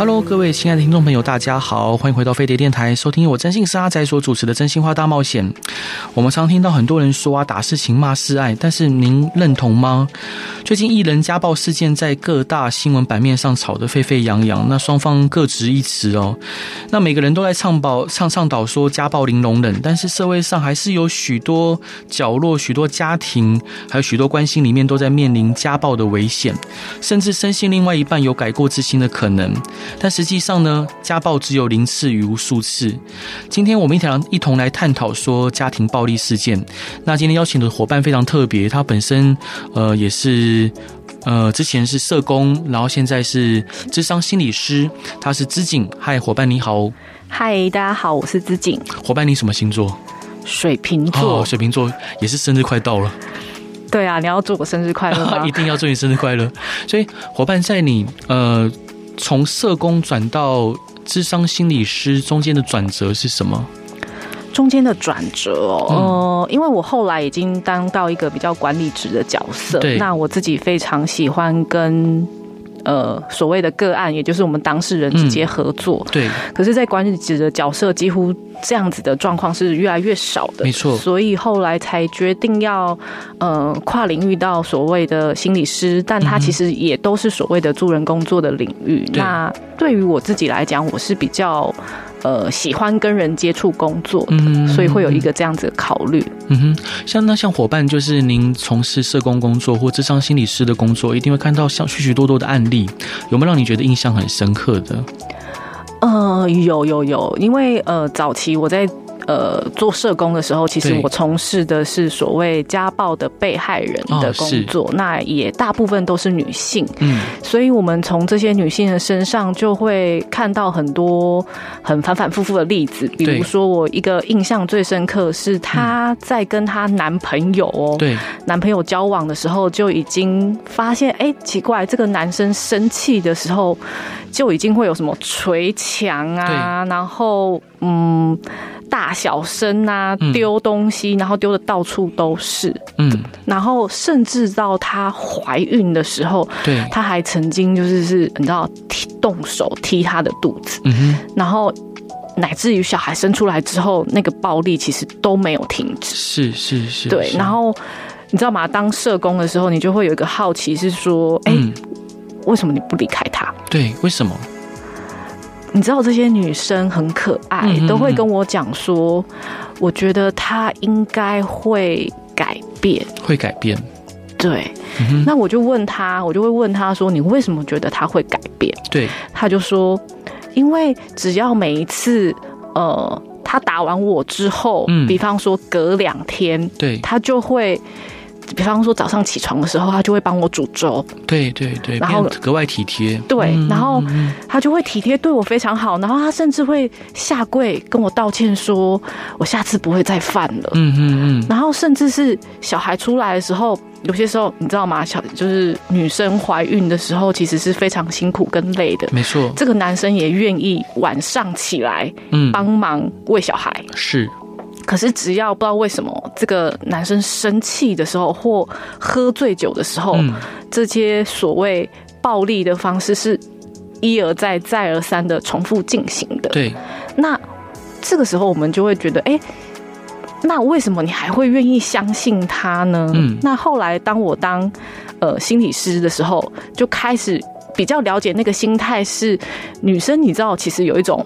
Hello，各位亲爱的听众朋友，大家好，欢迎回到飞碟电台，收听我真心是阿仔所主持的《真心话大冒险》。我们常听到很多人说啊，打是情，骂是爱，但是您认同吗？最近艺人家暴事件在各大新闻版面上吵得沸沸扬扬，那双方各执一词哦。那每个人都在倡导、倡倡导说家暴零容忍，但是社会上还是有许多角落、许多家庭，还有许多关系里面都在面临家暴的危险，甚至深信另外一半有改过自新的可能。但实际上呢，家暴只有零次与无数次。今天我们一同一同来探讨说家庭暴力事件。那今天邀请的伙伴非常特别，他本身呃也是呃之前是社工，然后现在是智商心理师。他是资景，嗨，伙伴你好。嗨，大家好，我是资景。伙伴你什么星座？水瓶座。哦，水瓶座也是生日快到了。对啊，你要祝我生日快乐吗？一定要祝你生日快乐。所以伙伴在你呃。从社工转到智商心理师中间的转折是什么？中间的转折哦，嗯、呃，因为我后来已经当到一个比较管理职的角色，对那我自己非常喜欢跟。呃，所谓的个案，也就是我们当事人直接合作。嗯、对。可是，在管理者的角色，几乎这样子的状况是越来越少的。没错。所以后来才决定要呃跨领域到所谓的心理师，但他其实也都是所谓的助人工作的领域。嗯、那对于我自己来讲，我是比较。呃，喜欢跟人接触工作，嗯，所以会有一个这样子的考虑。嗯哼，像那像伙伴，就是您从事社工工作或智商心理师的工作，一定会看到像许许多多的案例，有没有让你觉得印象很深刻的？呃，有有有，因为呃，早期我在。呃，做社工的时候，其实我从事的是所谓家暴的被害人的工作，哦、那也大部分都是女性。嗯，所以我们从这些女性的身上就会看到很多很反反复复的例子。比如说，我一个印象最深刻是她在跟她男朋友哦，对，男朋友交往的时候就已经发现，哎，奇怪，这个男生生气的时候就已经会有什么捶墙啊，然后嗯。大小声啊，丢东西，嗯、然后丢的到处都是。嗯，然后甚至到她怀孕的时候，对，她还曾经就是是，你知道，踢动手踢她的肚子。嗯哼，然后乃至于小孩生出来之后，那个暴力其实都没有停止。是是是，对。然后你知道吗？当社工的时候，你就会有一个好奇，是说，哎、嗯，为什么你不离开他？对，为什么？你知道这些女生很可爱，嗯嗯嗯都会跟我讲说，我觉得她应该会改变，会改变。对，嗯、那我就问她，我就会问她说，你为什么觉得她会改变？对，她就说，因为只要每一次，呃，她打完我之后，嗯，比方说隔两天，对，她就会。比方说早上起床的时候，他就会帮我煮粥。对对对，然后格外体贴。对，然后他就会体贴对我非常好，然后他甚至会下跪跟我道歉，说我下次不会再犯了。嗯嗯嗯。然后甚至是小孩出来的时候，有些时候你知道吗？小就是女生怀孕的时候，其实是非常辛苦跟累的。没错。这个男生也愿意晚上起来，嗯，帮忙喂小孩。是。可是，只要不知道为什么，这个男生生气的时候或喝醉酒的时候，嗯、这些所谓暴力的方式是一而再、再而三的重复进行的。对，那这个时候我们就会觉得，哎、欸，那为什么你还会愿意相信他呢？嗯，那后来当我当呃心理师的时候，就开始比较了解那个心态是女生，你知道，其实有一种。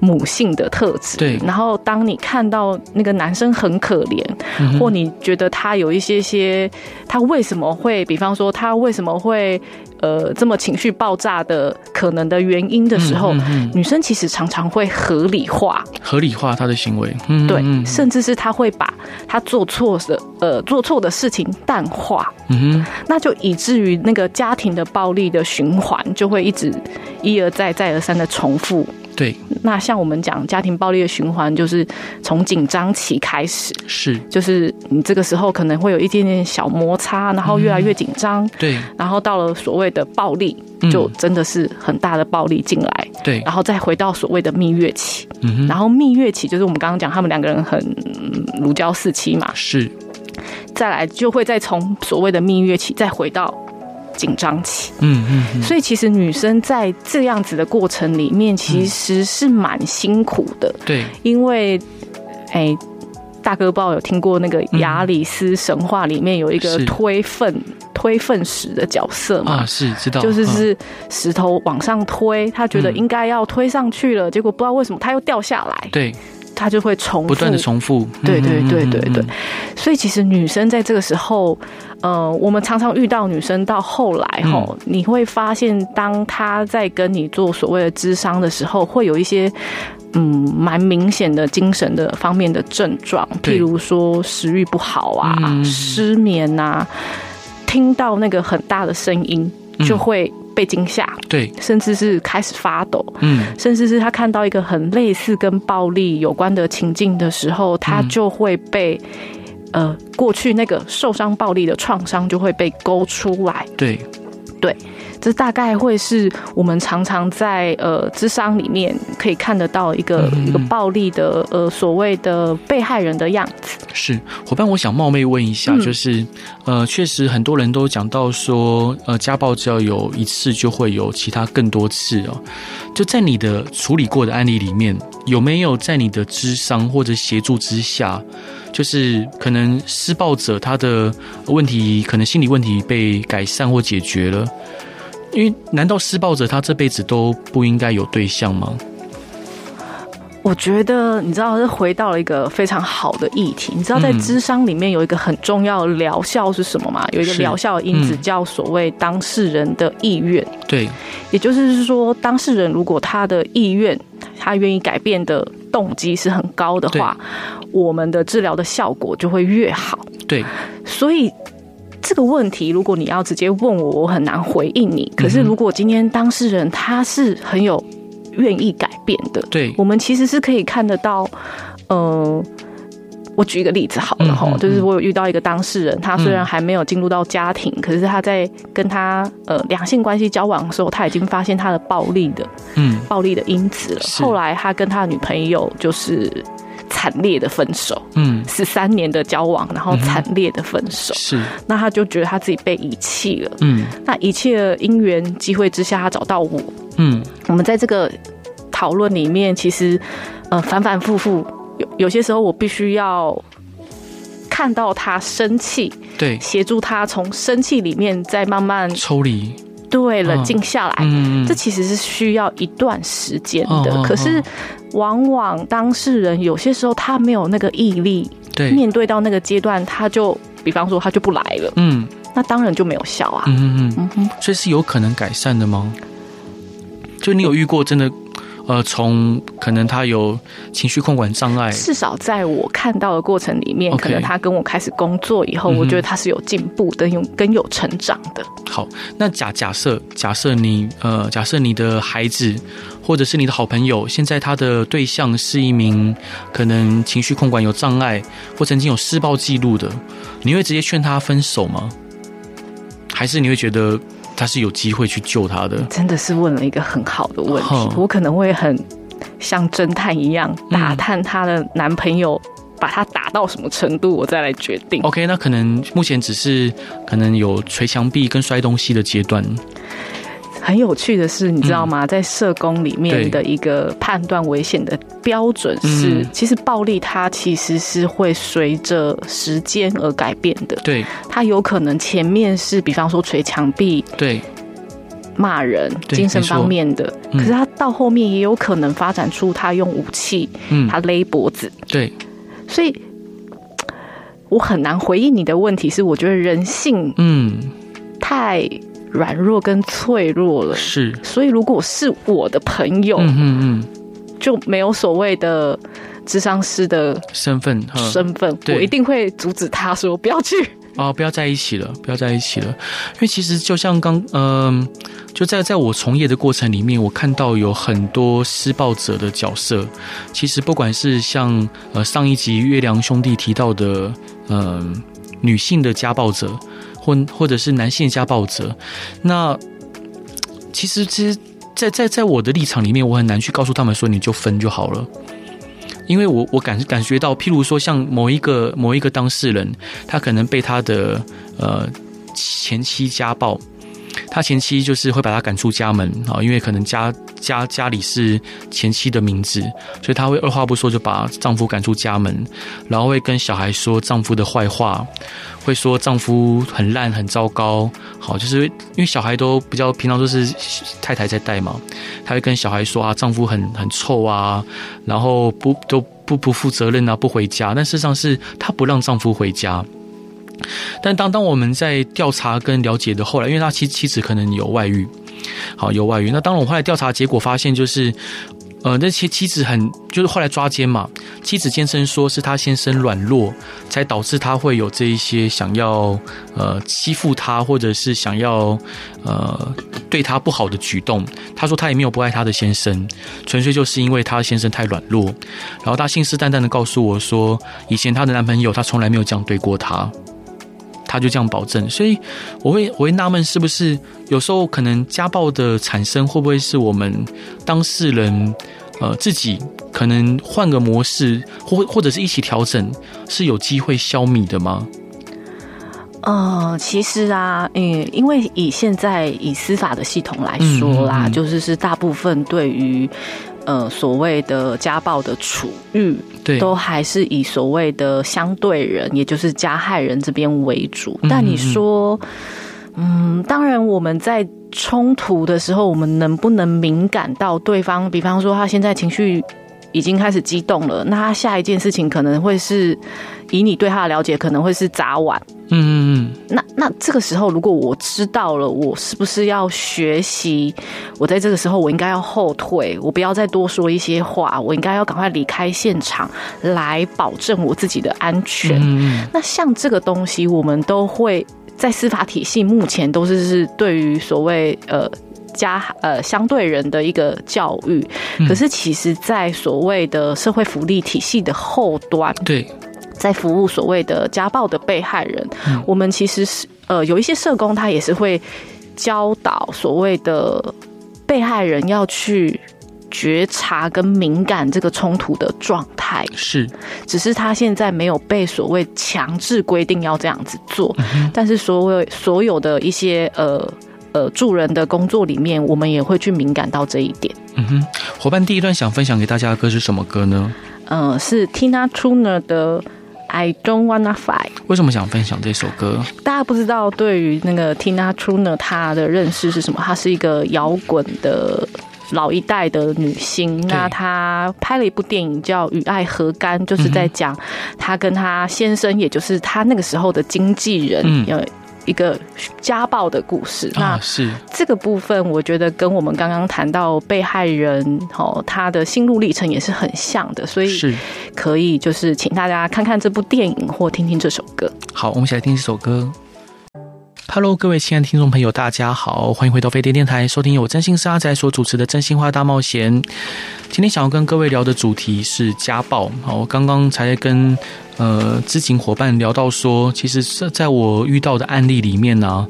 母性的特质，对。然后当你看到那个男生很可怜，嗯、或你觉得他有一些些，他为什么会，比方说他为什么会呃这么情绪爆炸的可能的原因的时候，女生其实常常会合理化，合理化他的行为，嗯、对，甚至是他会把他做错的呃做错的事情淡化，嗯哼，那就以至于那个家庭的暴力的循环就会一直一而再再而三的重复。对，那像我们讲家庭暴力的循环，就是从紧张期开始，是，就是你这个时候可能会有一点点小摩擦，然后越来越紧张，嗯，对，然后到了所谓的暴力，就真的是很大的暴力进来，对，然后再回到所谓的蜜月期，嗯，然后蜜月期就是我们刚刚讲他们两个人很如胶似漆嘛，是，再来就会再从所谓的蜜月期再回到。紧张期，嗯嗯，嗯，所以其实女生在这样子的过程里面，其实是蛮辛苦的，嗯。对，因为，哎、欸，大哥不知道有听过那个亚里斯神话里面有一个推粪推粪石的角色嘛？啊，是知道，就是是石头往上推，他觉得应该要推上去了，嗯，结果不知道为什么他又掉下来。对。它就会重复，不断的重复。对对对对对，所以其实女生在这个时候，呃，我们常常遇到女生到后来吼，你会发现，当她在跟你做所谓的智商的时候，会有一些嗯蛮明显的精神的方面的症状，譬如说食欲不好啊、失眠啊，听到那个很大的声音就会。被惊吓，对，甚至是开始发抖，嗯，甚至是他看到一个很类似跟暴力有关的情境的时候，他就会被，呃，过去那个受伤暴力的创伤就会被勾出来，对，对。这大概会是我们常常在呃咨商里面可以看得到一个、嗯、一个暴力的呃所谓的被害人的样子。是伙伴，我想冒昧问一下，嗯、就是呃，确实很多人都讲到说，呃，家暴只要有一次，就会有其他更多次哦。就在你的处理过的案例里面，有没有在你的咨商或者协助之下，就是可能施暴者他的问题，可能心理问题被改善或解决了？因为难道施暴者他这辈子都不应该有对象吗？我觉得你知道，是回到了一个非常好的议题。你知道，在智商里面有一个很重要的疗效是什么吗？有一个疗效的因子叫所谓当事人的意愿。对，也就是说，当事人如果他的意愿，他愿意改变的动机是很高的话，我们的治疗的效果就会越好。对，所以。这个问题，如果你要直接问我，我很难回应你。可是，如果今天当事人他是很有愿意改变的，对，我们其实是可以看得到。呃，我举一个例子好了哈，就是我有遇到一个当事人，他虽然还没有进入到家庭，可是他在跟他呃两性关系交往的时候，他已经发现他的暴力的，嗯，暴力的因子了。后来他跟他的女朋友就是。惨烈的分手，嗯，十三年的交往，然后惨烈的分手，是。那他就觉得他自己被遗弃了，嗯。那一切因缘机会之下，他找到我，嗯。我们在这个讨论里面，其实呃反反复复，有有些时候我必须要看到他生气，对，协助他从生气里面再慢慢抽离。对，冷静下来，嗯，这其实是需要一段时间的。可是，往往当事人有些时候他没有那个毅力，对，面对到那个阶段，他就，比方说他就不来了，嗯，那当然就没有效啊，嗯嗯嗯，所以是有可能改善的吗？就你有遇过真的？呃，从可能他有情绪控管障碍，至少在我看到的过程里面，可能他跟我开始工作以后，我觉得他是有进步的，有更有成长的。好，那假假设假设你呃，假设你的孩子或者是你的好朋友，现在他的对象是一名可能情绪控管有障碍或曾经有施暴记录的，你会直接劝他分手吗？还是你会觉得？他是有机会去救他的，真的是问了一个很好的问题。我可能会很像侦探一样打探她的男朋友，把他打到什么程度，我再来决定。OK，那可能目前只是可能有捶墙壁跟摔东西的阶段。很有趣的是，你知道吗？在社工里面的一个判断危险的标准是，其实暴力它其实是会随着时间而改变的。对，它有可能前面是，比方说捶墙壁，对，骂人，精神方面的。可是他到后面也有可能发展出他用武器，嗯，他勒脖子。对，所以我很难回应你的问题。是我觉得人性，嗯，太。软弱跟脆弱了，是。所以如果是我的朋友，嗯嗯嗯，就没有所谓的智商师的身份，身份，我一定会阻止他说不要去。哦，不要在一起了，不要在一起了。因为其实就像刚，嗯、呃，就在在我从业的过程里面，我看到有很多施暴者的角色。其实不管是像呃上一集月亮兄弟提到的，嗯、呃，女性的家暴者，或或者是男性家暴者，那其实其实，在在在我的立场里面，我很难去告诉他们说你就分就好了。因为我我感感觉到，譬如说像某一个某一个当事人，他可能被他的呃前妻家暴，他前妻就是会把他赶出家门啊，因为可能家家家里是前妻的名字，所以他会二话不说就把丈夫赶出家门，然后会跟小孩说丈夫的坏话。会说丈夫很烂很糟糕，好，就是因为小孩都比较平常都是太太在带嘛，她会跟小孩说啊，丈夫很很臭啊，然后不都不不负责任啊，不回家。但事实上是她不让丈夫回家。但当当我们在调查跟了解的后来，因为他妻妻子可能有外遇，好有外遇。那当我后来调查结果发现就是。呃，那些妻子很就是后来抓奸嘛，妻子坚称说是他先生软弱，才导致他会有这一些想要呃欺负他，或者是想要呃对他不好的举动。他说他也没有不爱他的先生，纯粹就是因为他先生太软弱。然后他信誓旦旦的告诉我说，以前他的男朋友他从来没有这样对过他，他就这样保证。所以我会我会纳闷，是不是有时候可能家暴的产生会不会是我们当事人？呃，自己可能换个模式，或或者是一起调整，是有机会消弭的吗？呃，其实啊，嗯，因为以现在以司法的系统来说啦，嗯嗯嗯就是是大部分对于呃所谓的家暴的处遇，对，都还是以所谓的相对人，也就是加害人这边为主。但你说，嗯，当然我们在。冲突的时候，我们能不能敏感到对方？比方说，他现在情绪已经开始激动了，那他下一件事情可能会是，以你对他的了解，可能会是砸碗。嗯嗯嗯。那那这个时候，如果我知道了，我是不是要学习？我在这个时候，我应该要后退，我不要再多说一些话，我应该要赶快离开现场，来保证我自己的安全。嗯嗯。那像这个东西，我们都会。在司法体系目前都是是对于所谓呃加呃相对人的一个教育，可是其实，在所谓的社会福利体系的后端，对，在服务所谓的家暴的被害人，我们其实是呃有一些社工他也是会教导所谓的被害人要去。觉察跟敏感这个冲突的状态是，只是他现在没有被所谓强制规定要这样子做，嗯、但是所有所有的一些呃呃助人的工作里面，我们也会去敏感到这一点。嗯哼，伙伴第一段想分享给大家的歌是什么歌呢？嗯、呃，是 Tina Turner 的 I Don't Wanna Fight。为什么想分享这首歌？大家不知道对于那个 Tina Turner 她的认识是什么？她是一个摇滚的。老一代的女星，那她拍了一部电影叫《与爱何干》，就是在讲她跟她先生，也就是她那个时候的经纪人，有一个家暴的故事。那是这个部分，我觉得跟我们刚刚谈到被害人哦，他的心路历程也是很像的，所以是可以就是请大家看看这部电影或听听这首歌。好，我们一起来听这首歌。Hello，各位亲爱的听众朋友，大家好，欢迎回到飞碟电台，收听由我征信社阿宅所主持的《真心话大冒险》。今天想要跟各位聊的主题是家暴。好，我刚刚才跟呃知情伙伴聊到说，其实是在我遇到的案例里面呢、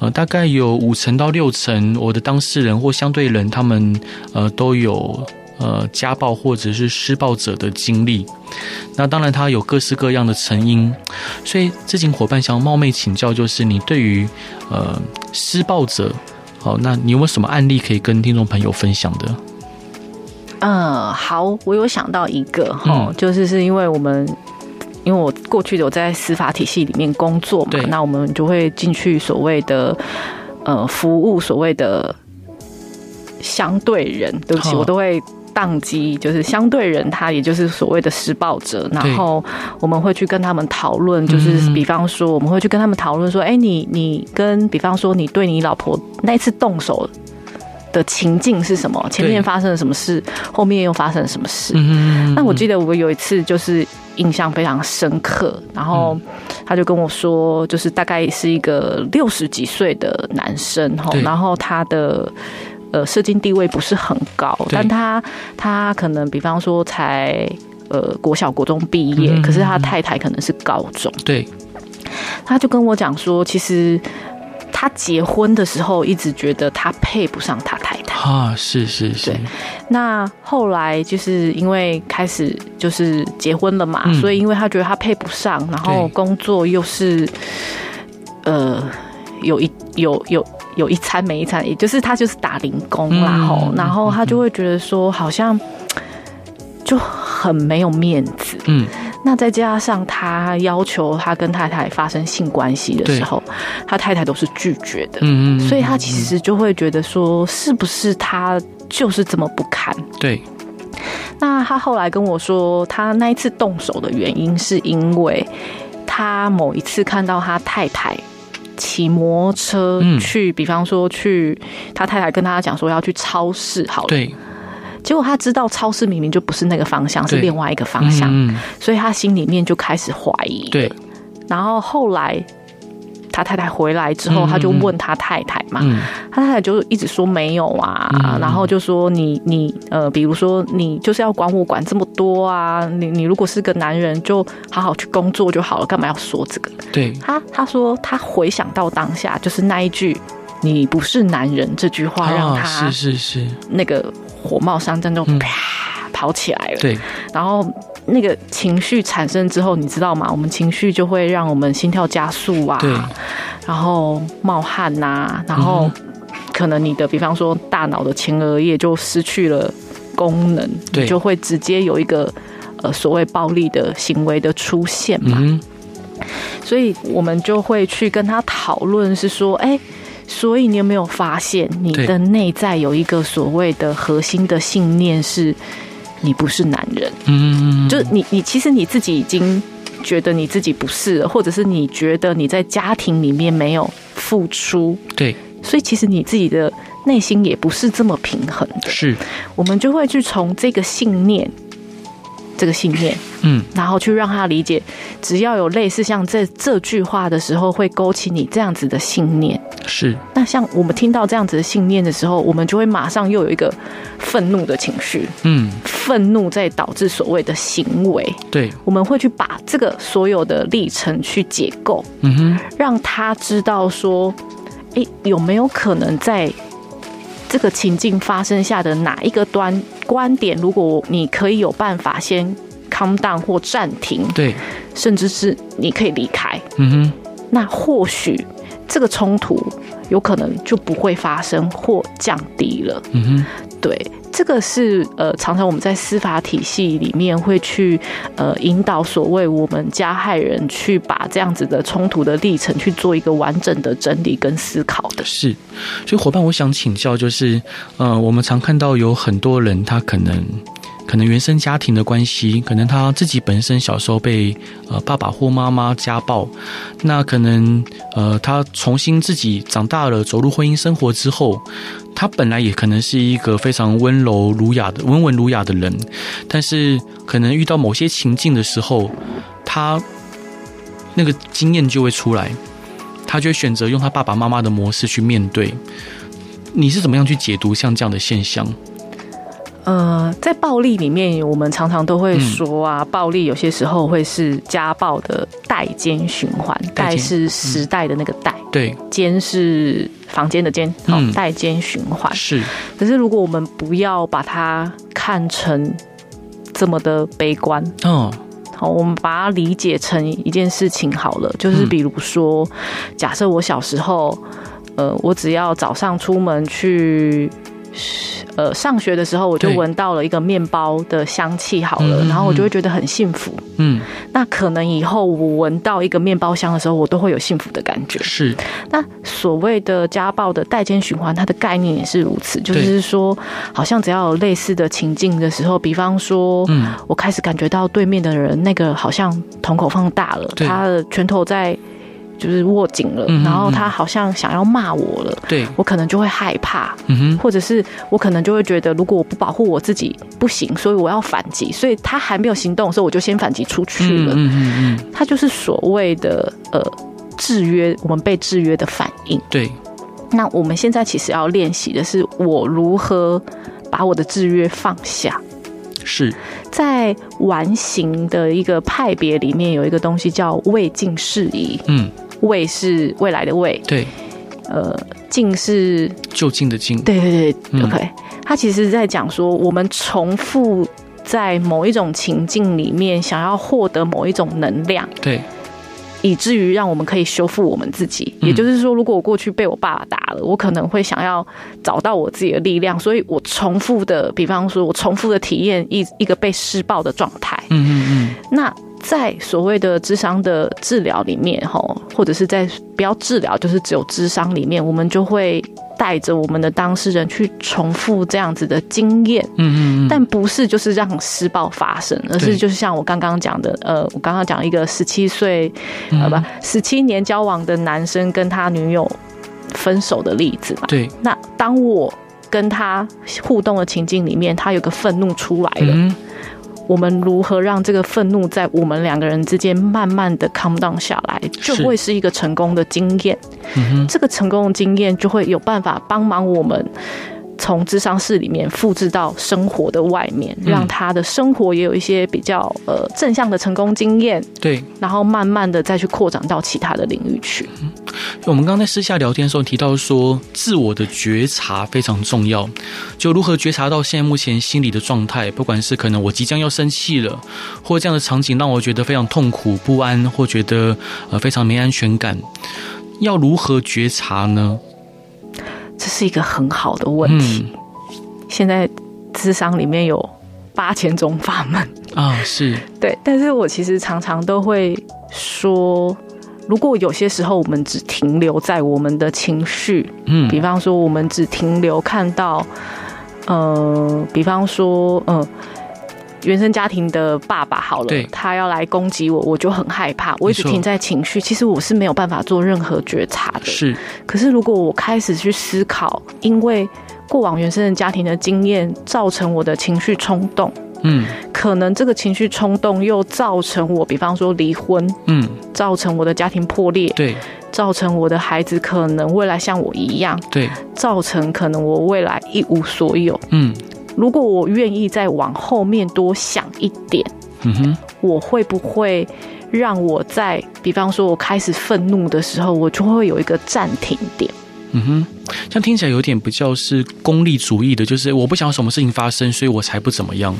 呃，大概有五成到六成我的当事人或相对人，他们呃都有。呃，家暴或者是施暴者的经历，那当然他有各式各样的成因，所以知情伙伴想要冒昧请教，就是你对于呃施暴者，好，那你有没有什么案例可以跟听众朋友分享的？嗯，好，我有想到一个哈，就是是因为我们，因为我过去有在司法体系里面工作嘛，那我们就会进去所谓的呃服务所谓的相对人，对不起，我都会。当机就是相对人，他也就是所谓的施暴者，然后我们会去跟他们讨论，就是比方说，我们会去跟他们讨论说，哎，你你跟比方说，你对你老婆那次动手的情境是什么？前面发生了什么事？后面又发生了什么事？嗯，那我记得我有一次就是印象非常深刻，然后他就跟我说，就是大概是一个六十几岁的男生哈，然后他的呃社经地位不是很高，但他他可能比方说才呃国小国中毕业，可是他太太可能是高中，对，他就跟我讲说，其实。他结婚的时候一直觉得他配不上他太太啊，是是是。那后来就是因为开始就是结婚了嘛，嗯、所以因为他觉得他配不上，然后工作又是呃有一有有有一餐没一餐，也就是他就是打零工啦，然后、嗯、然后他就会觉得说好像就很没有面子，嗯。那再加上他要求他跟太太发生性关系的时候，他太太都是拒绝的，嗯嗯，所以他其实就会觉得说，是不是他就是这么不堪？对。那他后来跟我说，他那一次动手的原因是因为他某一次看到他太太骑摩托车去，比方说去他太太跟他讲说要去超市，好了。对。结果他知道超市明明就不是那个方向，是另外一个方向，嗯，所以他心里面就开始怀疑。对，然后后来他太太回来之后，他就问他太太嘛，嗯，他太太就一直说没有啊，嗯，然后就说你你呃，比如说你就是要管我管这么多啊，你你如果是个男人，就好好去工作就好了，干嘛要说这个？对，他他说他回想到当下，就是那一句“你不是男人”这句话，让他是是是。那个。火冒三丈就啪跑起来了，对，然后那个情绪产生之后，你知道吗？我们情绪就会让我们心跳加速啊，对，然后冒汗呐，然后可能你的，比方说大脑的前额叶就失去了功能，对，你就会直接有一个呃所谓暴力的行为的出现嘛，嗯，所以我们就会去跟他讨论，是说，哎。所以你有没有发现，你的内在有一个所谓的核心的信念，是你不是男人？嗯，就是你，你其实你自己已经觉得你自己不是了，或者是你觉得你在家庭里面没有付出。对，所以其实你自己的内心也不是这么平衡的。是，我们就会去从这个信念。这个信念，嗯，然后去让他理解，只要有类似像这这句话的时候，会勾起你这样子的信念。是。那像我们听到这样子的信念的时候，我们就会马上又有一个愤怒的情绪，嗯，愤怒在导致所谓的行为。对，我们会去把这个所有的历程去解构，嗯哼，让他知道说，诶，有没有可能在这个情境发生下的哪一个端？观点，如果你可以有办法先 calm down 或暂停，对，甚至是你可以离开，嗯哼，那或许这个冲突有可能就不会发生或降低了，嗯哼，对，这个是呃，常常我们在司法体系里面会去呃引导所谓我们加害人去把这样子的冲突的历程去做一个完整的整理跟思考的，是。所以伙伴，我想请教，就是，呃，我们常看到有很多人，他可能，可能原生家庭的关系，可能他自己本身小时候被呃爸爸或妈妈家暴，那可能呃他重新自己长大了，走入婚姻生活之后，他本来也可能是一个非常温柔儒雅的温文儒雅的人，但是可能遇到某些情境的时候，他那个经验就会出来。他就会选择用他爸爸妈妈的模式去面对。你是怎么样去解读像这样的现象？呃，在暴力里面，我们常常都会说啊，嗯、暴力有些时候会是家暴的代间循环。代是时代的那个代，嗯、对，间是房间的间，好，代间循环是。可是如果我们不要把它看成这么的悲观，哦。好，我们把它理解成一件事情好了，就是比如说，假设我小时候，呃，我只要早上出门去。呃，上学的时候我就闻到了一个面包的香气，好了，然后我就会觉得很幸福。嗯，那可能以后我闻到一个面包香的时候，我都会有幸福的感觉。是。那所谓的家暴的代间循环，它的概念也是如此，就是说，好像只要有类似的情境的时候，比方说，嗯，我开始感觉到对面的人那个好像瞳孔放大了，他的拳头在。就是握紧了，然后他好像想要骂我了，对，我可能就会害怕，或者是我可能就会觉得，如果我不保护我自己不行，所以我要反击，所以他还没有行动的时候，我就先反击出去了，嗯嗯嗯，他就是所谓的呃制约，我们被制约的反应，对。那我们现在其实要练习的是，我如何把我的制约放下。是。在完形的一个派别里面，有一个东西叫未尽事宜。嗯，未是未来的未，对。呃，近是就近的近，对对对。OK，他其实在讲说，我们重复在某一种情境里面，想要获得某一种能量。对。以至于让我们可以修复我们自己，也就是说，如果我过去被我爸爸打了，我可能会想要找到我自己的力量，所以我重复的，比方说，我重复的体验一一个被施暴的状态。嗯嗯嗯。那在所谓的智商的治疗里面，吼，或者是在不要治疗，就是只有智商里面，我们就会。带着我们的当事人去重复这样子的经验，嗯嗯，但不是就是让施暴发生，而是就是像我刚刚讲的，呃，我刚刚讲一个十七岁，呃，不，十七年交往的男生跟他女友分手的例子嘛。对。那当我跟他互动的情境里面，他有个愤怒出来了。嗯我们如何让这个愤怒在我们两个人之间慢慢的 calm down 下来，就会是一个成功的经验。嗯。这个成功的经验就会有办法帮忙我们。从智商室里面复制到生活的外面，让他的生活也有一些比较呃正向的成功经验。对，然后慢慢的再去扩展到其他的领域去。嗯，我们刚刚在私下聊天的时候提到说，自我的觉察非常重要。就如何觉察到现在目前心理的状态，不管是可能我即将要生气了，或这样的场景让我觉得非常痛苦不安，或觉得呃非常没安全感，要如何觉察呢？这是一个很好的问题。嗯、现在智商里面有八千种法门啊，是对。但是我其实常常都会说，如果有些时候我们只停留在我们的情绪，嗯，比方说我们只停留看到，呃，比方说，嗯、呃。原生家庭的爸爸好了，他要来攻击我，我就很害怕。我一直停在情绪，其实我是没有办法做任何觉察的。是，可是如果我开始去思考，因为过往原生的家庭的经验造成我的情绪冲动，嗯，可能这个情绪冲动又造成我，比方说离婚，嗯，造成我的家庭破裂，对，造成我的孩子可能未来像我一样，对，造成可能我未来一无所有，嗯。如果我愿意再往后面多想一点，嗯哼，我会不会让我在，比方说我开始愤怒的时候，我就会有一个暂停点？嗯哼，这样听起来有点比较是功利主义的，就是我不想什么事情发生，所以我才不怎么样。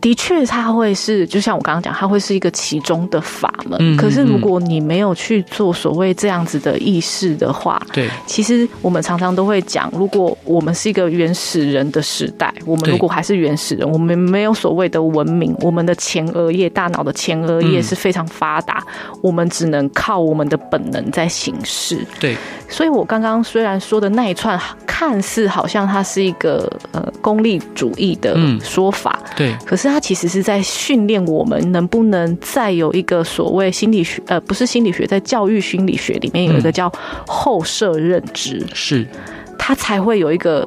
的确，它会是就像我刚刚讲，它会是一个其中的法门。嗯，可是如果你没有去做所谓这样子的意识的话，对，其实我们常常都会讲，如果我们是一个原始人的时代，我们如果还是原始人，我们没有所谓的文明，我们的前额叶大脑的前额叶是非常发达，嗯，我们只能靠我们的本能在行事。对，所以我刚刚虽然说的那一串看似好像它是一个呃功利主义的说法，嗯，对，可是。它其实是在训练我们能不能再有一个所谓心理学，呃，不是心理学，在教育心理学里面有一个叫后设认知，是，它才会有一个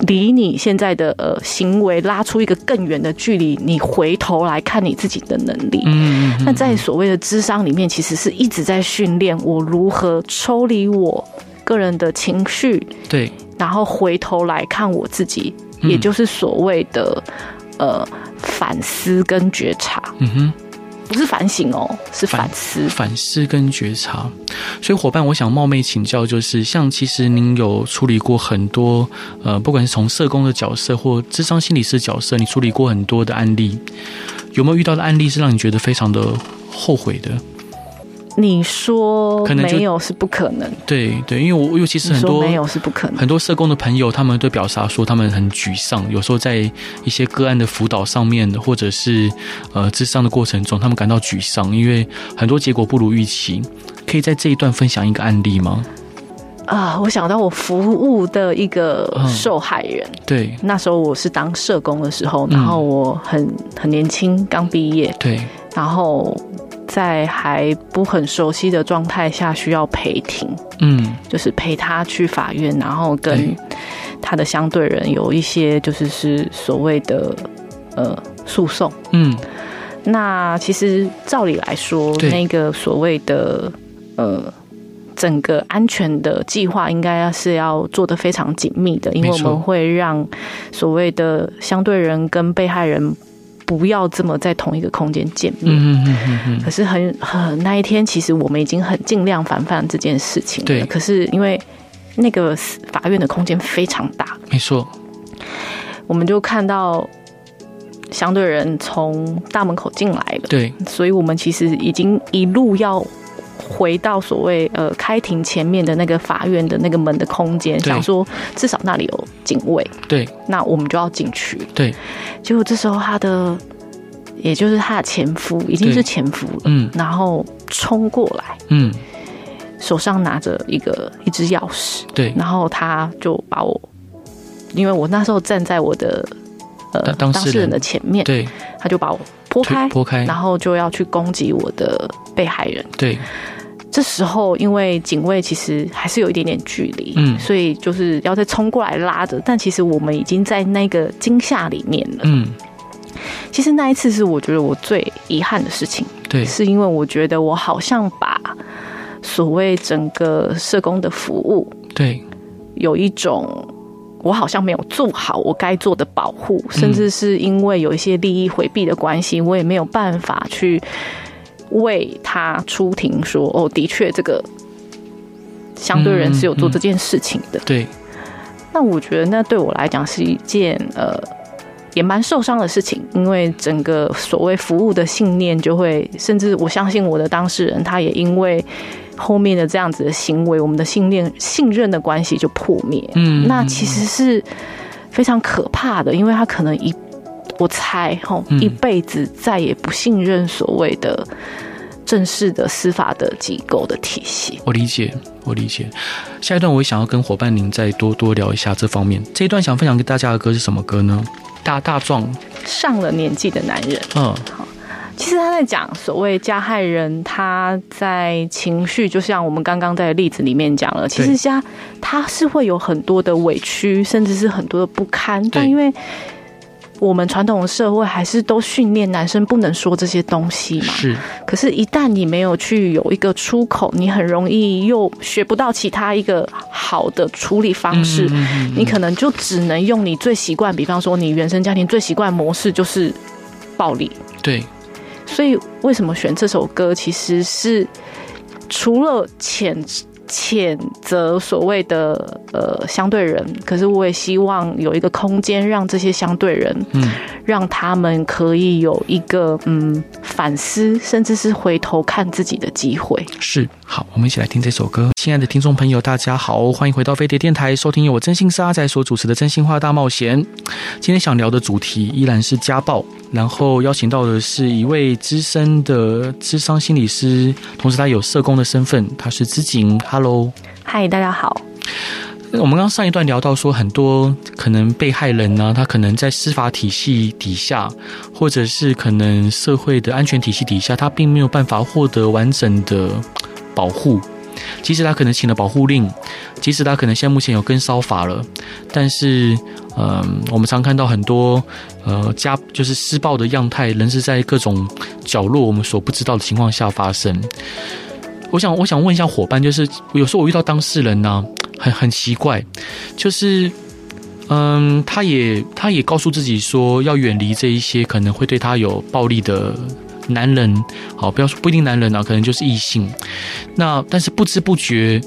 离你现在的呃行为拉出一个更远的距离，你回头来看你自己的能力。嗯，那在所谓的智商里面，其实是一直在训练我如何抽离我个人的情绪，对，然后回头来看我自己，也就是所谓的呃。反思跟觉察，嗯哼，不是反省哦，是反思反，反思跟觉察。所以伙伴，我想冒昧请教，就是像其实您有处理过很多，呃，不管是从社工的角色或智商心理师角色，你处理过很多的案例，有没有遇到的案例是让你觉得非常的后悔的？你说可能没有是不可能，对对，因为我尤其是很多没有是不可能，很多社工的朋友，他们都表达说他们很沮丧，有时候在一些个案的辅导上面，或者是呃咨商的过程中，他们感到沮丧，因为很多结果不如预期。可以在这一段分享一个案例吗？啊，我想到我服务的一个受害人，嗯、对，那时候我是当社工的时候，然后我很很年轻，刚毕业，对，然后。在还不很熟悉的状态下需要陪庭，嗯，就是陪他去法院，然后跟他的相对人有一些就是是所谓的呃诉讼，嗯，那其实照理来说，那个所谓的呃。整个安全的计划应该是要做得非常紧密的，因为我们会让所谓的相对人跟被害人不要这么在同一个空间见面。嗯嗯嗯。可是很很那一天，其实我们已经很尽量防范这件事情。对。可是因为那个法院的空间非常大，没错，我们就看到相对人从大门口进来了。对。所以我们其实已经一路要。回到所谓呃开庭前面的那个法院的那个门的空间，想说至少那里有警卫，对，那我们就要进去。对，结果这时候他的，也就是他的前夫，已经是前夫了，嗯，然后冲过来，嗯，手上拿着一个一支钥匙，对，然后他就把我，因为我那时候站在我的呃当事人。的前面，对，他就把我拨开，拨开，然后就要去攻击我的被害人，对。这时候，因为警卫其实还是有一点点距离，嗯，所以就是要再冲过来拉着。但其实我们已经在那个惊吓里面了，嗯。其实那一次是我觉得我最遗憾的事情，对，是因为我觉得我好像把所谓整个社工的服务，对，有一种我好像没有做好我该做的保护，甚至是因为有一些利益回避的关系，我也没有办法去。为他出庭说哦，的确，这个相对人是有做这件事情的。嗯嗯、对，那我觉得那对我来讲是一件呃，也蛮受伤的事情，因为整个所谓服务的信念就会，甚至我相信我的当事人，他也因为后面的这样子的行为，我们的信念、信任的关系就破灭。嗯，那其实是非常可怕的，因为他可能一。我猜，吼，一辈子再也不信任所谓的正式的司法的机构的体系。我理解，我理解。下一段我也想要跟伙伴您再多多聊一下这方面。这一段想分享给大家的歌是什么歌呢？大大壮上了年纪的男人。嗯，好。其实他在讲所谓加害人，他在情绪，就像我们刚刚在例子里面讲了，其实加他是会有很多的委屈，甚至是很多的不堪，但因为。我们传统的社会还是都训练男生不能说这些东西嘛？是。可是，一旦你没有去有一个出口，你很容易又学不到其他一个好的处理方式。你可能就只能用你最习惯，比方说你原生家庭最习惯模式就是暴力。对。所以，为什么选这首歌？其实是除了前。谴责所谓的呃相对人，可是我也希望有一个空间，让这些相对人，嗯，让他们可以有一个嗯反思，甚至是回头看自己的机会。是，好，我们一起来听这首歌。亲爱的听众朋友，大家好，欢迎回到飞碟电台，收听由我征信社阿宅所主持的《真心话大冒险》。今天想聊的主题依然是家暴。然后邀请到的是一位资深的咨商心理师，同时他有社工的身份，他是姿璟。Hello，嗨，大家好。我们刚刚上一段聊到说，很多可能被害人呢，他可能在司法体系底下，或者是可能社会的安全体系底下，他并没有办法获得完整的保护。即使他可能请了保护令，即使他可能现在目前有跟烧法了，但是，嗯、呃，我们常看到很多呃家就是施暴的样态，仍是在各种角落我们所不知道的情况下发生。我想，我想问一下伙伴，就是有时候我遇到当事人呢、很很奇怪，就是，嗯，他也他也告诉自己说要远离这一些可能会对他有暴力的。男人，好，不要说不一定男人啊，可能就是异性。那但是不知不觉，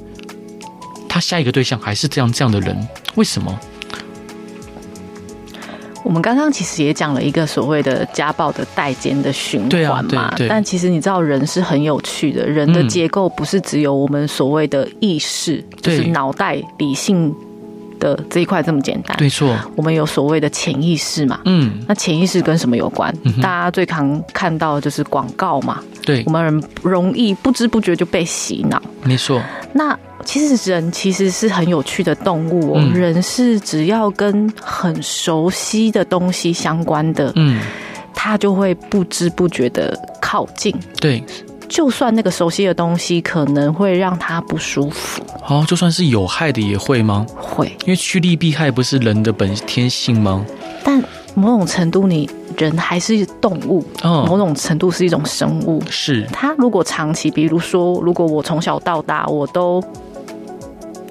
他下一个对象还是这样这样的人，为什么？我们刚刚其实也讲了一个所谓的家暴的代间的循环嘛，对啊，对对，但其实你知道人是很有趣的，人的结构不是只有我们所谓的意识，嗯、就是脑袋理性。的这一块这么简单，对错。我们有所谓的潜意识嘛，嗯，那潜意识跟什么有关？嗯、大家最常看到的就是广告嘛，对，我们人容易不知不觉就被洗脑，没错。那其实人其实是很有趣的动物，嗯，人是只要跟很熟悉的东西相关的，嗯，他就会不知不觉的靠近，对。就算那个熟悉的东西可能会让他不舒服，哦，就算是有害的也会吗？会，因为趋利避害不是人的本天性吗？但某种程度，你人还是动物，哦，某种程度是一种生物。是，他如果长期，比如说，如果我从小到大我都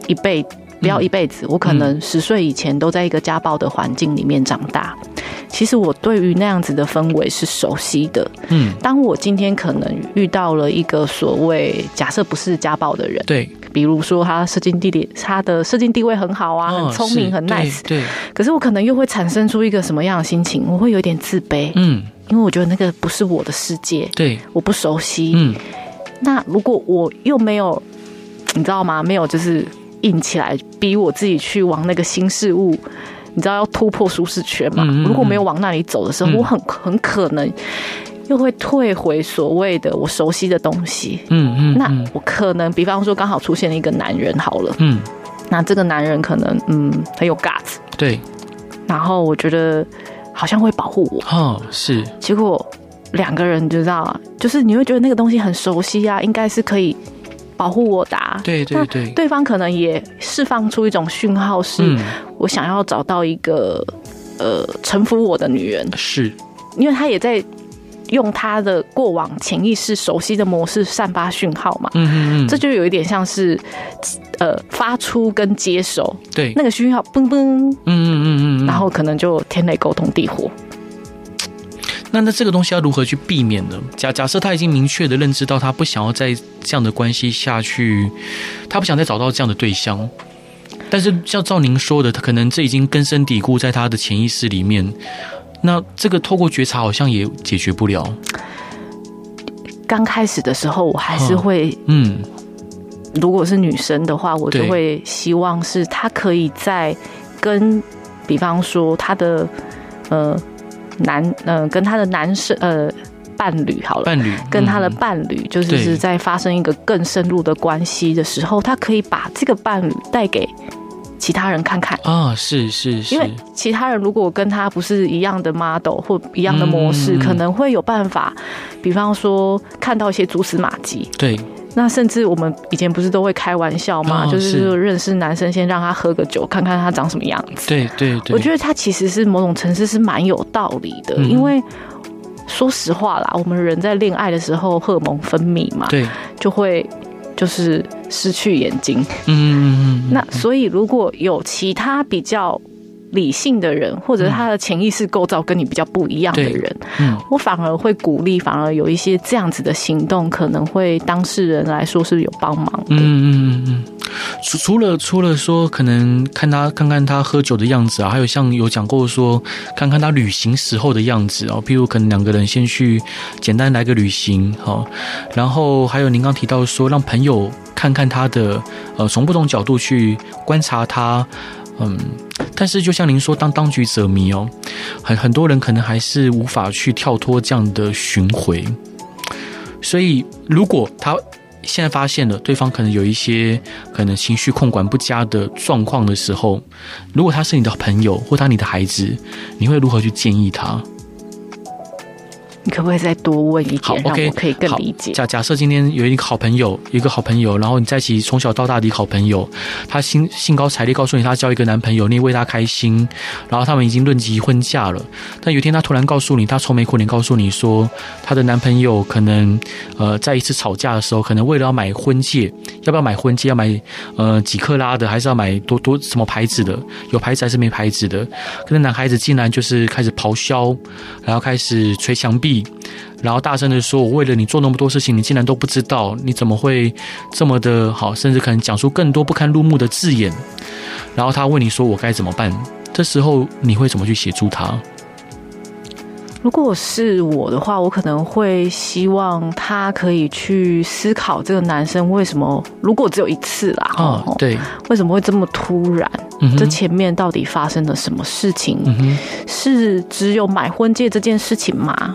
一辈子。不要一辈子，我可能十岁以前都在一个家暴的环境里面长大。其实我对于那样子的氛围是熟悉的。嗯，当我今天可能遇到了一个所谓假设不是家暴的人，对，比如说他社经地理，他的社经地位很好啊，很聪明，很 nice，对。可是我可能又会产生出一个什么样的心情？我会有点自卑，嗯，因为我觉得那个不是我的世界，对，我不熟悉，嗯。那如果我又没有，你知道吗？没有，就是。硬起来，逼我自己去往那个新事物，你知道要突破舒适圈嘛？嗯嗯嗯，如果没有往那里走的时候，嗯、我很很可能又会退回所谓的我熟悉的东西。嗯嗯，嗯，那我可能，比方说，刚好出现了一个男人，好了，嗯，那这个男人可能嗯很有 guts，对，然后我觉得好像会保护我，哦，是，结果两个人就知道，就是你会觉得那个东西很熟悉啊，应该是可以。保护我的，对对对，对方可能也释放出一种讯号，是我想要找到一个呃臣服我的女人，是。因为他也在用他的过往潜意识熟悉的模式散发讯号嘛，嗯嗯嗯，这就有一点像是呃发出跟接收，对，那个讯号嘣嘣，嗯嗯嗯嗯，然后可能就天雷勾动地火。那那这个东西要如何去避免呢？假假设他已经明确的认知到他不想要在这样的关系下去，他不想再找到这样的对象，但是像照您说的，他可能这已经根深蒂固在他的潜意识里面。那这个透过觉察好像也解决不了。刚开始的时候，我还是会，嗯，如果是女生的话，我就会希望是她可以在跟，比方说她的，呃。男，嗯、呃，跟他的男生，呃，伴侣好了，伴侣跟他的伴侣，就是是在发生一个更深入的关系的时候，他可以把这个伴侣带给其他人看看。啊，是是是，因为其他人如果跟他不是一样的 model 或一样的模式，嗯、可能会有办法，比方说看到一些蛛丝马迹，对。那甚至我们以前不是都会开玩笑嘛，哦、是就是认识男生先让他喝个酒，看看他长什么样子。对对对，我觉得他其实是某种程度是蛮有道理的，嗯、因为说实话啦，我们人在恋爱的时候荷尔蒙分泌嘛，对，就会就是失去眼睛。嗯嗯嗯嗯。那所以如果有其他比较。理性的人，或者他的潜意识构造跟你比较不一样的人，嗯，我反而会鼓励，反而有一些这样子的行动，可能会当事人来说是有帮忙的。嗯嗯嗯嗯。除除了除了说，可能看他看看他喝酒的样子啊，还有像有讲过说，看看他旅行时候的样子啊，譬如可能两个人先去简单来个旅行，好，然后还有您刚提到说，让朋友看看他的，呃，从不同角度去观察他。嗯，但是就像您说，当当局者迷哦，很很多人可能还是无法去跳脱这样的巡回。所以，如果他现在发现了对方可能有一些可能情绪控管不佳的状况的时候，如果他是你的朋友或他你的孩子，你会如何去建议他？你可不可以再多问一点，让我可以更理解。假假设今天有一个好朋友，有一个好朋友，然后你在一起从小到大的好朋友，他兴兴高采烈告诉你他交一个男朋友，你也为他开心，然后他们已经论及婚嫁了。但有一天他突然告诉你，他愁眉苦脸告诉你说，他的男朋友可能呃在一次吵架的时候，可能为了要买婚戒，要不要买婚戒？要买呃几克拉的，还是要买多多什么牌子的？有牌子还是没牌子的？可能男孩子竟然就是开始咆哮，然后开始捶墙壁。然后大声的说：“我为了你做那么多事情，你竟然都不知道？你怎么会这么的好？甚至可能讲出更多不堪入目的字眼。”然后他问你说：“我该怎么办？”这时候你会怎么去协助他？如果是我的话，我可能会希望他可以去思考这个男生为什么，如果只有一次啦，哦，对，为什么会这么突然？嗯，这前面到底发生了什么事情？嗯，是只有买婚戒这件事情吗？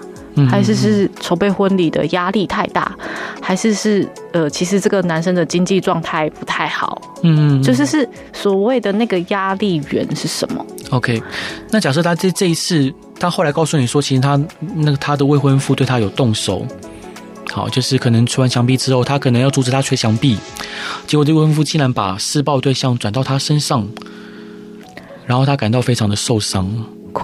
还是是筹备婚礼的压力太大，还是是呃，其实这个男生的经济状态不太好，嗯，就是是所谓的那个压力源是什么？OK，那假设他这这一次，他后来告诉你说，其实他那个他的未婚夫对他有动手，好，就是可能捶完墙壁之后，他可能要阻止他捶墙壁，结果这位未婚夫竟然把施暴对象转到他身上，然后他感到非常的受伤。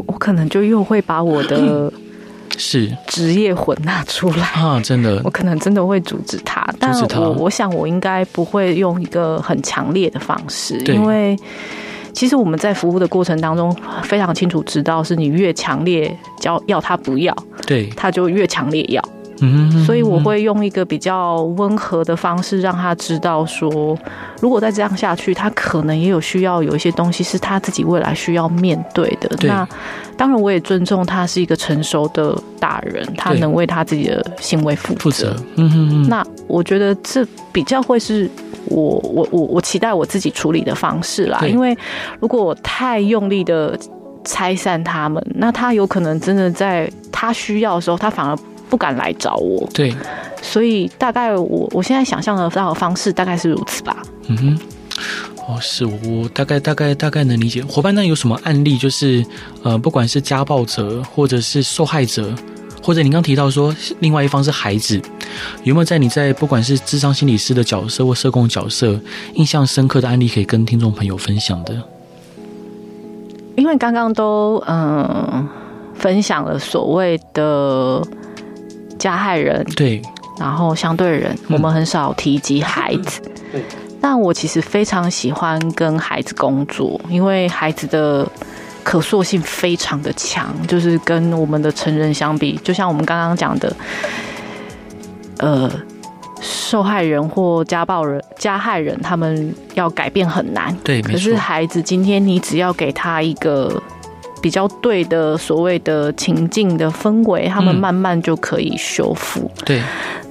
我可能就又会把我的 是。职业混纳出来。啊，真的，我可能真的会阻止他，但我我想我应该不会用一个很强烈的方式，因为其实我们在服务的过程当中非常清楚知道，是你越强烈叫要他不要，对，他就越强烈要。嗯，所以我会用一个比较温和的方式，让他知道说，如果再这样下去，他可能也有需要有一些东西是他自己未来需要面对的。对。那当然，我也尊重他是一个成熟的大人，他能为他自己的行为负责。嗯。那我觉得这比较会是我我我我期待我自己处理的方式啦。因为如果我太用力的拆散他们，那他有可能真的在他需要的时候，他反而。不敢来找我，对，所以大概我我现在想象的到的方式大概是如此吧。嗯哼，哦，是我大概大概大概能理解。伙伴，那有什么案例？就是呃，不管是家暴者，或者是受害者，或者你刚提到说另外一方是孩子，有没有在你在不管是智商心理师的角色或社工角色，印象深刻的案例可以跟听众朋友分享的？因为刚刚都嗯、呃、分享了所谓的。加害人对，然后相对人，我们很少提及孩子。对，但我其实非常喜欢跟孩子工作，因为孩子的可塑性非常的强，就是跟我们的成人相比，就像我们刚刚讲的，呃，受害人或家暴人、加害人，他们要改变很难。对，可是孩子，今天你只要给他一个。比较对的所谓的情境的氛围，他们慢慢就可以修复。嗯。对，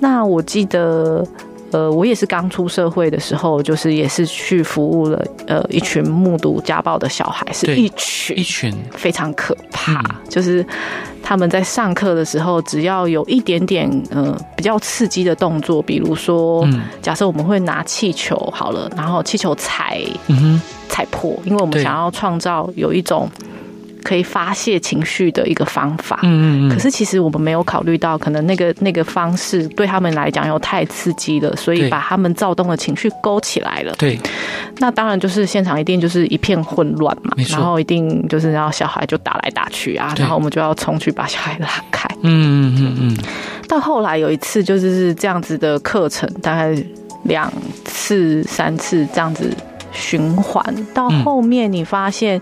那我记得，呃，我也是刚出社会的时候，就是也是去服务了，呃，一群目睹家暴的小孩，是一群一群非常可怕，嗯。就是他们在上课的时候，只要有一点点呃比较刺激的动作，比如说，嗯，假设我们会拿气球好了，然后气球踩，嗯哼，踩破，因为我们想要创造有一种。可以发泄情绪的一个方法，嗯嗯，可是其实我们没有考虑到，可能那个那个方式对他们来讲又太刺激了，所以把他们躁动的情绪勾起来了。对，那当然就是现场一定就是一片混乱嘛，然后一定就是让小孩就打来打去啊，然后我们就要冲去把小孩拉开。嗯嗯嗯嗯。到后来有一次就是是这样子的课程，大概两次三次这样子循环，到后面你发现，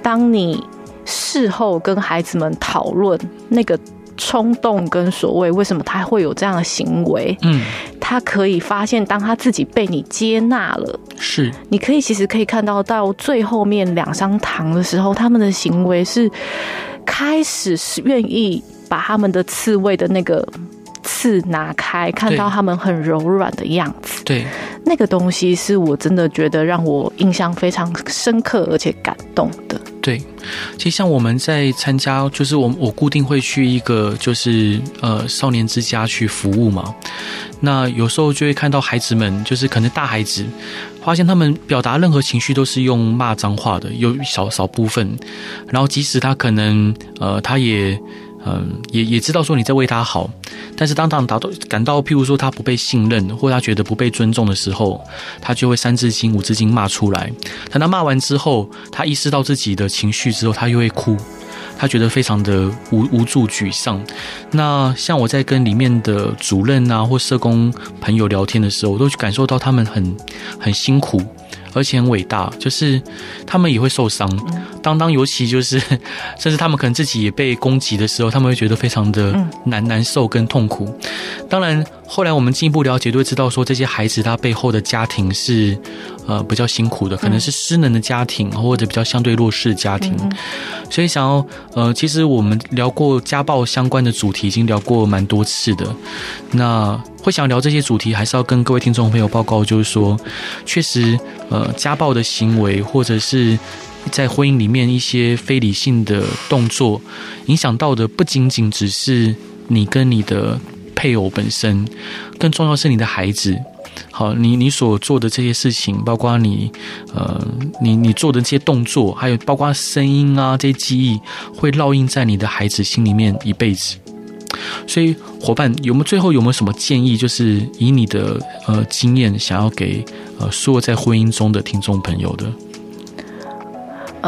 当你事后跟孩子们讨论那个冲动跟所谓为什么他会有这样的行为，嗯，他可以发现，当他自己被你接纳了，是，你可以其实可以看到到最后面两商堂的时候，他们的行为是开始是愿意把他们的刺猬的那个刺拿开，看到他们很柔软的样子，对，那个东西是我真的觉得让我印象非常深刻而且感动的。对，其实像我们在参加，就是我我固定会去一个就是呃少年之家去服务嘛。那有时候就会看到孩子们，就是可能大孩子，发现他们表达任何情绪都是用骂脏话的，有少少部分。然后即使他可能呃他也。嗯，也也知道说你在为他好，但是当他达到感到譬如说他不被信任，或他觉得不被尊重的时候，他就会三字经五字经骂出来。等他骂完之后，他意识到自己的情绪之后，他又会哭，他觉得非常的无无助沮丧。那像我在跟里面的主任啊或社工朋友聊天的时候，我都感受到他们很很辛苦。而且很伟大，就是他们也会受伤。当当，尤其就是，甚至他们可能自己也被攻击的时候，他们会觉得非常的难难受跟痛苦。当然，后来我们进一步了解，就会知道说，这些孩子他背后的家庭是呃比较辛苦的，可能是失能的家庭，或者比较相对弱势的家庭。所以，想要呃，其实我们聊过家暴相关的主题，已经聊过蛮多次的。那会想聊这些主题，还是要跟各位听众朋友报告，就是说，确实，呃，家暴的行为，或者是在婚姻里面一些非理性的动作，影响到的不仅仅只是你跟你的配偶本身，更重要是你的孩子。好，你你所做的这些事情，包括你，呃，你你做的这些动作，还有包括声音啊，这些记忆，会烙印在你的孩子心里面一辈子。所以伙伴有没有最后有没有什么建议？就是以你的呃经验，想要给呃所有在婚姻中的听众朋友的。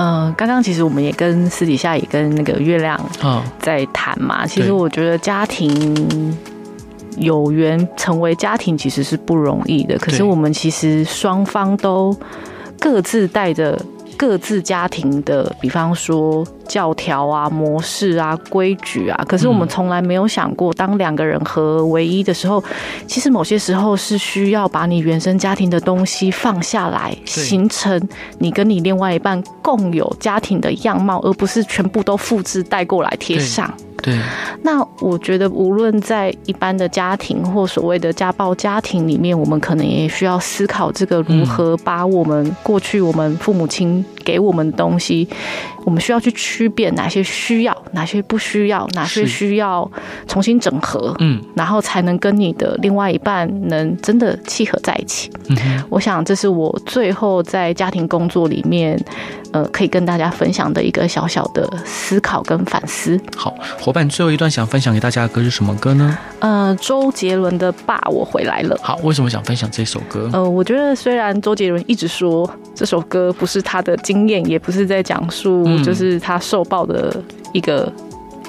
嗯、呃，刚刚其实我们也跟私底下也跟那个月亮啊在谈嘛。其实我觉得家庭有缘成为家庭其实是不容易的，可是我们其实双方都各自带着。各自家庭的，比方说教条啊、模式啊、规矩啊，可是我们从来没有想过，当两个人合为一的时候，其实某些时候是需要把你原生家庭的东西放下来，形成你跟你另外一半共有家庭的样貌，而不是全部都复制带过来贴上。对，那我觉得无论在一般的家庭或所谓的家暴家庭里面，我们可能也需要思考这个如何把我们过去我们父母亲给我们的东西，我们需要去区别哪些需要，哪些不需要，哪些需要重新整合，嗯，然后才能跟你的另外一半能真的契合在一起。嗯，我想这是我最后在家庭工作里面，呃，可以跟大家分享的一个小小的思考跟反思。好，伙伴，最后一段想分享给大家的歌是什么歌呢？呃，周杰伦的《爸，我回来了》。好，为什么想分享这首歌？呃，我觉得虽然周杰伦一直说这首歌不是他的经验，也不是在讲述就是他受暴的一个。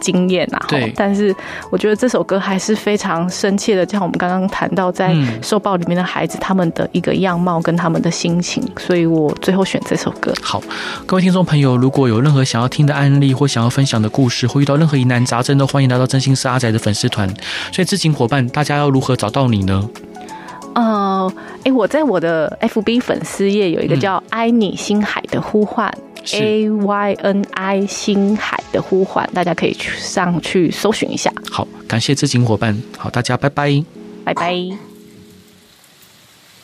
经验啊，对，但是我觉得这首歌还是非常深切的，像我们刚刚谈到在受暴里面的孩子，他们的一个样貌跟他们的心情，所以我最后选这首歌。好，各位听众朋友，如果有任何想要听的案例或想要分享的故事，或遇到任何疑难杂症，都欢迎来到真心是阿仔的粉丝团。所以，知情伙伴，大家要如何找到你呢？呃，哎，我在我的 FB 粉丝页有一个叫“爱你星海”的呼唤。A Y N I 星海的呼唤，大家可以去上去搜寻一下。好，感谢知情伙伴。好，大家拜拜，拜拜。